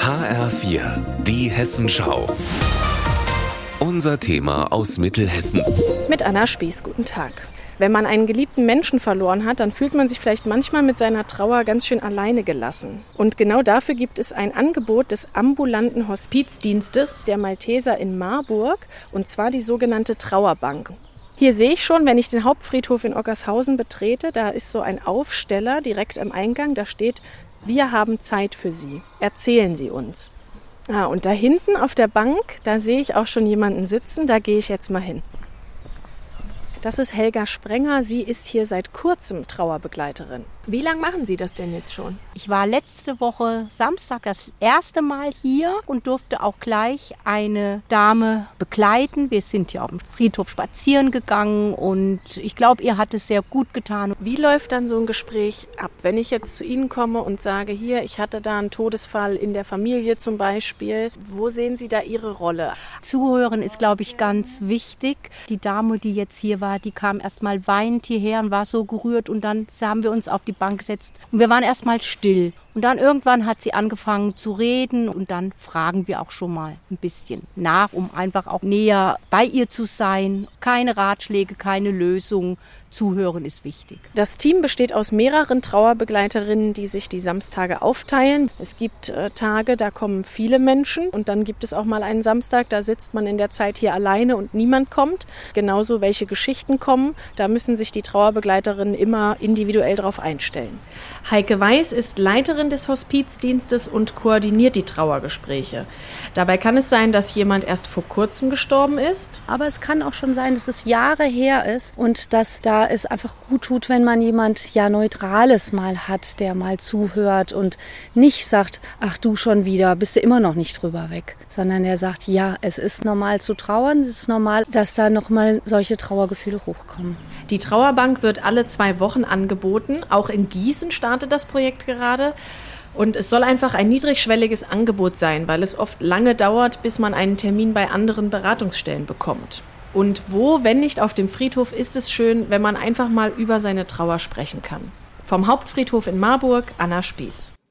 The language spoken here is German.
HR4, die Hessenschau. Unser Thema aus Mittelhessen. Mit Anna Spieß, guten Tag. Wenn man einen geliebten Menschen verloren hat, dann fühlt man sich vielleicht manchmal mit seiner Trauer ganz schön alleine gelassen. Und genau dafür gibt es ein Angebot des ambulanten Hospizdienstes der Malteser in Marburg, und zwar die sogenannte Trauerbank. Hier sehe ich schon, wenn ich den Hauptfriedhof in Ockershausen betrete, da ist so ein Aufsteller direkt am Eingang, da steht, wir haben Zeit für Sie. Erzählen Sie uns. Ah, und da hinten auf der Bank, da sehe ich auch schon jemanden sitzen, da gehe ich jetzt mal hin. Das ist Helga Sprenger. Sie ist hier seit kurzem Trauerbegleiterin. Wie lange machen Sie das denn jetzt schon? Ich war letzte Woche Samstag das erste Mal hier und durfte auch gleich eine Dame begleiten. Wir sind hier auf dem Friedhof spazieren gegangen und ich glaube, ihr hat es sehr gut getan. Wie läuft dann so ein Gespräch ab? Wenn ich jetzt zu Ihnen komme und sage, hier, ich hatte da einen Todesfall in der Familie zum Beispiel, wo sehen Sie da Ihre Rolle? Zuhören ist, glaube ich, ganz wichtig. Die Dame, die jetzt hier war, die kam erst mal weinend hierher und war so gerührt und dann haben wir uns auf die Bank gesetzt und wir waren erst mal still. Und dann irgendwann hat sie angefangen zu reden und dann fragen wir auch schon mal ein bisschen nach, um einfach auch näher bei ihr zu sein. Keine Ratschläge, keine Lösung. Zuhören ist wichtig. Das Team besteht aus mehreren Trauerbegleiterinnen, die sich die Samstage aufteilen. Es gibt äh, Tage, da kommen viele Menschen und dann gibt es auch mal einen Samstag, da sitzt man in der Zeit hier alleine und niemand kommt. Genauso welche Geschichten kommen, da müssen sich die Trauerbegleiterinnen immer individuell darauf einstellen. Heike Weiß ist Leiterin Leiterin des Hospizdienstes und koordiniert die Trauergespräche. Dabei kann es sein, dass jemand erst vor kurzem gestorben ist. Aber es kann auch schon sein, dass es Jahre her ist und dass da es einfach gut tut, wenn man jemand ja Neutrales mal hat, der mal zuhört und nicht sagt, ach du schon wieder, bist du immer noch nicht drüber weg, sondern der sagt, ja, es ist normal zu trauern, es ist normal, dass da nochmal solche Trauergefühle hochkommen. Die Trauerbank wird alle zwei Wochen angeboten. Auch in Gießen startet das Projekt gerade. Und es soll einfach ein niedrigschwelliges Angebot sein, weil es oft lange dauert, bis man einen Termin bei anderen Beratungsstellen bekommt. Und wo, wenn nicht auf dem Friedhof, ist es schön, wenn man einfach mal über seine Trauer sprechen kann. Vom Hauptfriedhof in Marburg, Anna Spieß.